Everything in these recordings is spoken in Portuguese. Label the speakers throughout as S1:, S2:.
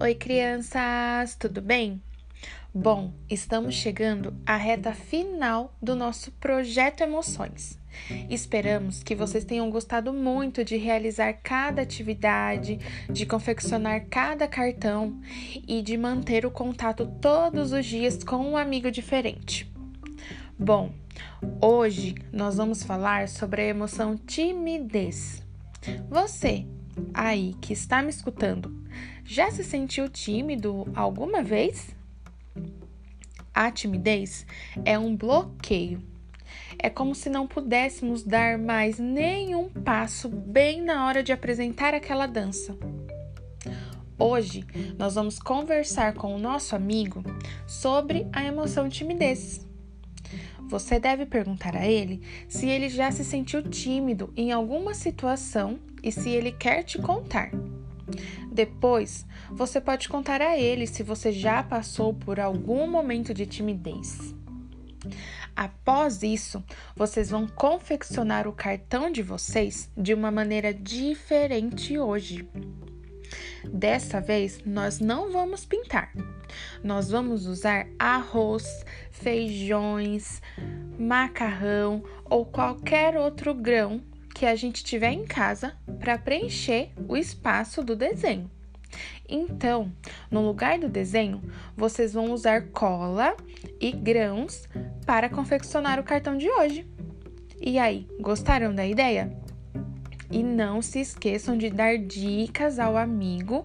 S1: Oi, crianças, tudo bem? Bom, estamos chegando à reta final do nosso projeto Emoções. Esperamos que vocês tenham gostado muito de realizar cada atividade, de confeccionar cada cartão e de manter o contato todos os dias com um amigo diferente. Bom, hoje nós vamos falar sobre a emoção timidez. Você aí que está me escutando, já se sentiu tímido alguma vez? A timidez é um bloqueio. É como se não pudéssemos dar mais nenhum passo bem na hora de apresentar aquela dança. Hoje nós vamos conversar com o nosso amigo sobre a emoção timidez. Você deve perguntar a ele se ele já se sentiu tímido em alguma situação e se ele quer te contar. Depois, você pode contar a ele se você já passou por algum momento de timidez. Após isso, vocês vão confeccionar o cartão de vocês de uma maneira diferente hoje. Dessa vez, nós não vamos pintar. Nós vamos usar arroz, feijões, macarrão ou qualquer outro grão que a gente tiver em casa para preencher o espaço do desenho. Então, no lugar do desenho, vocês vão usar cola e grãos para confeccionar o cartão de hoje. E aí, gostaram da ideia? E não se esqueçam de dar dicas ao amigo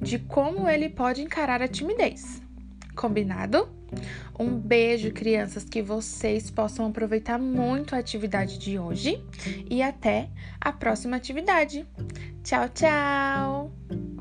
S1: de como ele pode encarar a timidez. Combinado? Um beijo, crianças, que vocês possam aproveitar muito a atividade de hoje e até a próxima atividade. Tchau, tchau!